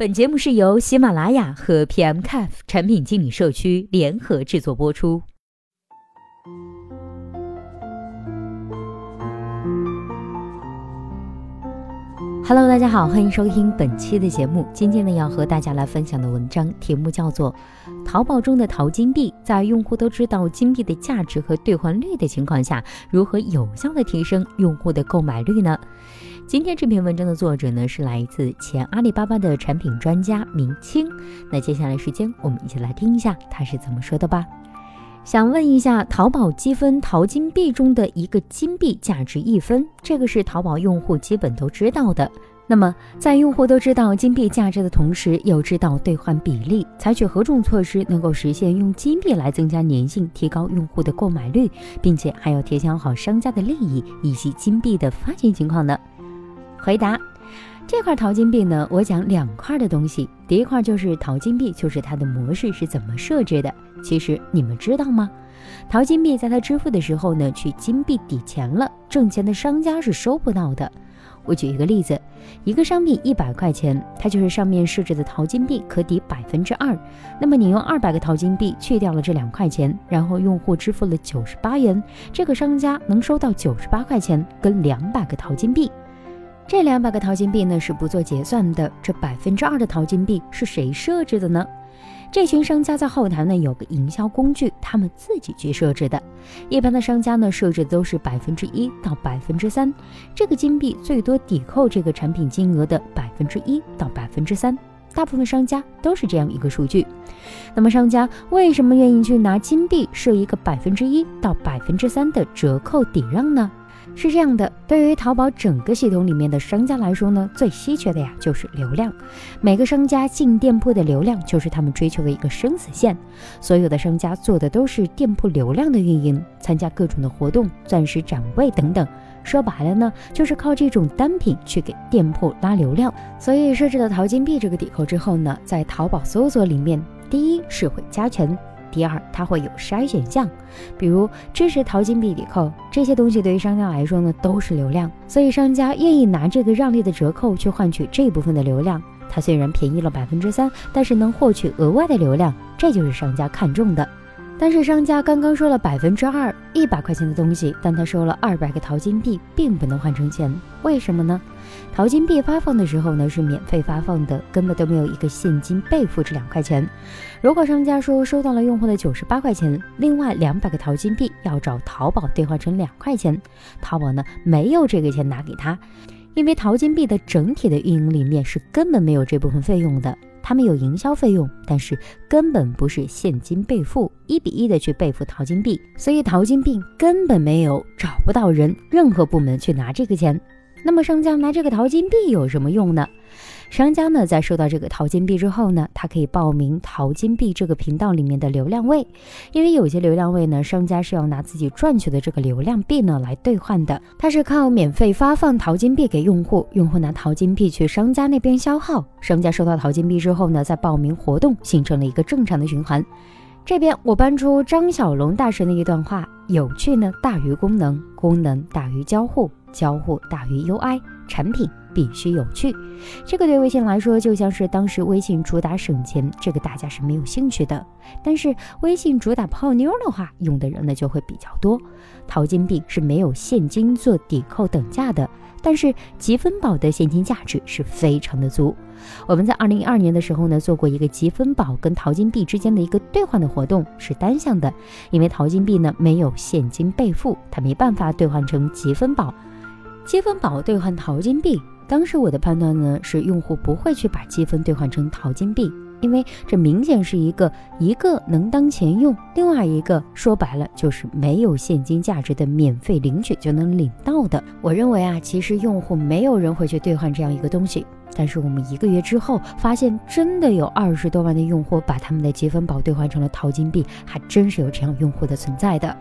本节目是由喜马拉雅和 PMCAF 产品经理社区联合制作播出。Hello，大家好，欢迎收听本期的节目。今天呢，要和大家来分享的文章题目叫做《淘宝中的淘金币，在用户都知道金币的价值和兑换率的情况下，如何有效的提升用户的购买率呢？》今天这篇文章的作者呢，是来自前阿里巴巴的产品专家明清。那接下来时间，我们一起来听一下他是怎么说的吧。想问一下，淘宝积分淘金币中的一个金币价值一分，这个是淘宝用户基本都知道的。那么，在用户都知道金币价值的同时，又知道兑换比例，采取何种措施能够实现用金币来增加粘性，提高用户的购买率，并且还要提醒好商家的利益以及金币的发行情况呢？回答。这块淘金币呢，我讲两块的东西。第一块就是淘金币，就是它的模式是怎么设置的。其实你们知道吗？淘金币在它支付的时候呢，去金币抵钱了，挣钱的商家是收不到的。我举一个例子，一个商品一百块钱，它就是上面设置的淘金币可抵百分之二。那么你用二百个淘金币去掉了这两块钱，然后用户支付了九十八元，这个商家能收到九十八块钱跟两百个淘金币。这两百个淘金币呢是不做结算的，这百分之二的淘金币是谁设置的呢？这群商家在后台呢有个营销工具，他们自己去设置的。一般的商家呢设置都是百分之一到百分之三，这个金币最多抵扣这个产品金额的百分之一到百分之三，大部分商家都是这样一个数据。那么商家为什么愿意去拿金币设一个百分之一到百分之三的折扣抵让呢？是这样的，对于淘宝整个系统里面的商家来说呢，最稀缺的呀就是。流量。每个商家进店铺的流量就是。他们追求的一个生死线。所有的商家做的都是。店铺流量的运营，参加各种的活动、钻石展位等等。说白了呢，就是。靠这种单品去给店铺拉流量。所以设置了淘金币这个抵扣之后呢，在淘宝搜索里面，第一是。会加权。第二，它会有筛选项，比如支持淘金币抵扣这些东西，对于商家来说呢，都是流量，所以商家愿意拿这个让利的折扣去换取这部分的流量。它虽然便宜了百分之三，但是能获取额外的流量，这就是商家看中的。但是商家刚刚收了百分之二，一百块钱的东西，但他收了二百个淘金币，并不能换成钱，为什么呢？淘金币发放的时候呢是免费发放的，根本都没有一个现金备付这两块钱。如果商家说收到了用户的九十八块钱，另外两百个淘金币要找淘宝兑换成两块钱，淘宝呢没有这个钱拿给他，因为淘金币的整体的运营里面是根本没有这部分费用的。他们有营销费用，但是根本不是现金备付，一比一的去备付淘金币，所以淘金币根本没有找不到人，任何部门去拿这个钱。那么商家拿这个淘金币有什么用呢？商家呢，在收到这个淘金币之后呢，他可以报名淘金币这个频道里面的流量位，因为有些流量位呢，商家是要拿自己赚取的这个流量币呢来兑换的，它是靠免费发放淘金币给用户，用户拿淘金币去商家那边消耗，商家收到淘金币之后呢，再报名活动，形成了一个正常的循环。这边我搬出张小龙大神的一段话：有趣呢大于功能，功能大于交互，交互大于 UI，产品。必须有趣，这个对微信来说就像是当时微信主打省钱，这个大家是没有兴趣的。但是微信主打泡妞的话，用的人呢就会比较多。淘金币是没有现金做抵扣等价的，但是积分宝的现金价值是非常的足。我们在二零一二年的时候呢，做过一个积分宝跟淘金币之间的一个兑换的活动，是单向的，因为淘金币呢没有现金备付，它没办法兑换成积分宝。积分宝兑换淘金币。当时我的判断呢是，用户不会去把积分兑换成淘金币，因为这明显是一个一个能当钱用，另外一个说白了就是没有现金价值的免费领取就能领到的。我认为啊，其实用户没有人会去兑换这样一个东西。但是我们一个月之后发现，真的有二十多万的用户把他们的积分宝兑换成了淘金币，还真是有这样用户的存在的。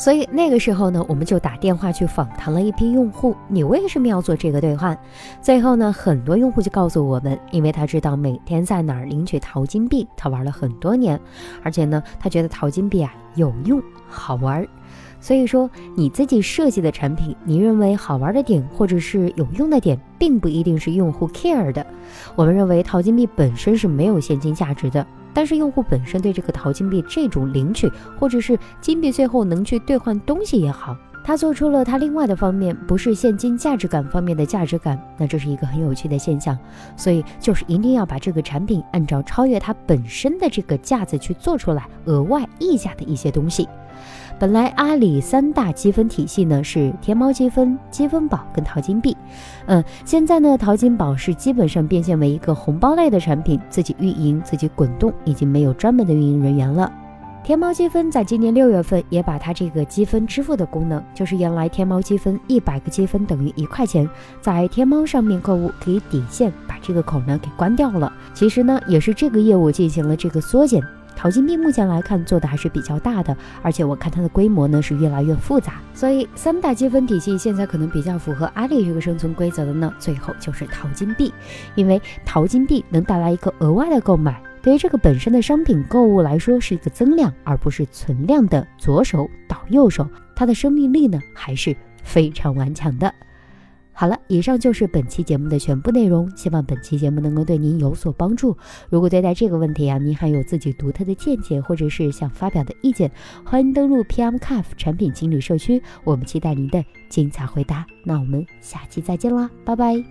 所以那个时候呢，我们就打电话去访谈了一批用户，你为什么要做这个兑换？最后呢，很多用户就告诉我们，因为他知道每天在哪儿领取淘金币，他玩了很多年，而且呢，他觉得淘金币啊有用好玩。所以说，你自己设计的产品，你认为好玩的点或者是有用的点，并不一定是用户 care 的。我们认为淘金币本身是没有现金价值的，但是用户本身对这个淘金币这种领取或者是金币最后能去兑换东西也好，他做出了他另外的方面，不是现金价值感方面的价值感，那这是一个很有趣的现象。所以就是一定要把这个产品按照超越它本身的这个价值去做出来，额外溢价的一些东西。本来阿里三大积分体系呢是天猫积分、积分宝跟淘金币，嗯，现在呢淘金宝是基本上变现为一个红包类的产品，自己运营、自己滚动，已经没有专门的运营人员了。天猫积分在今年六月份也把它这个积分支付的功能，就是原来天猫积分一百个积分等于一块钱，在天猫上面购物可以抵现，把这个口呢给关掉了。其实呢也是这个业务进行了这个缩减。淘金币目前来看做的还是比较大的，而且我看它的规模呢是越来越复杂，所以三大积分体系现在可能比较符合阿里这个生存规则的呢，最后就是淘金币，因为淘金币能带来一个额外的购买，对于这个本身的商品购物来说是一个增量，而不是存量的左手倒右手，它的生命力呢还是非常顽强的。好了，以上就是本期节目的全部内容，希望本期节目能够对您有所帮助。如果对待这个问题啊，您还有自己独特的见解，或者是想发表的意见，欢迎登录 PMCAF 产品经理社区，我们期待您的精彩回答。那我们下期再见啦，拜拜。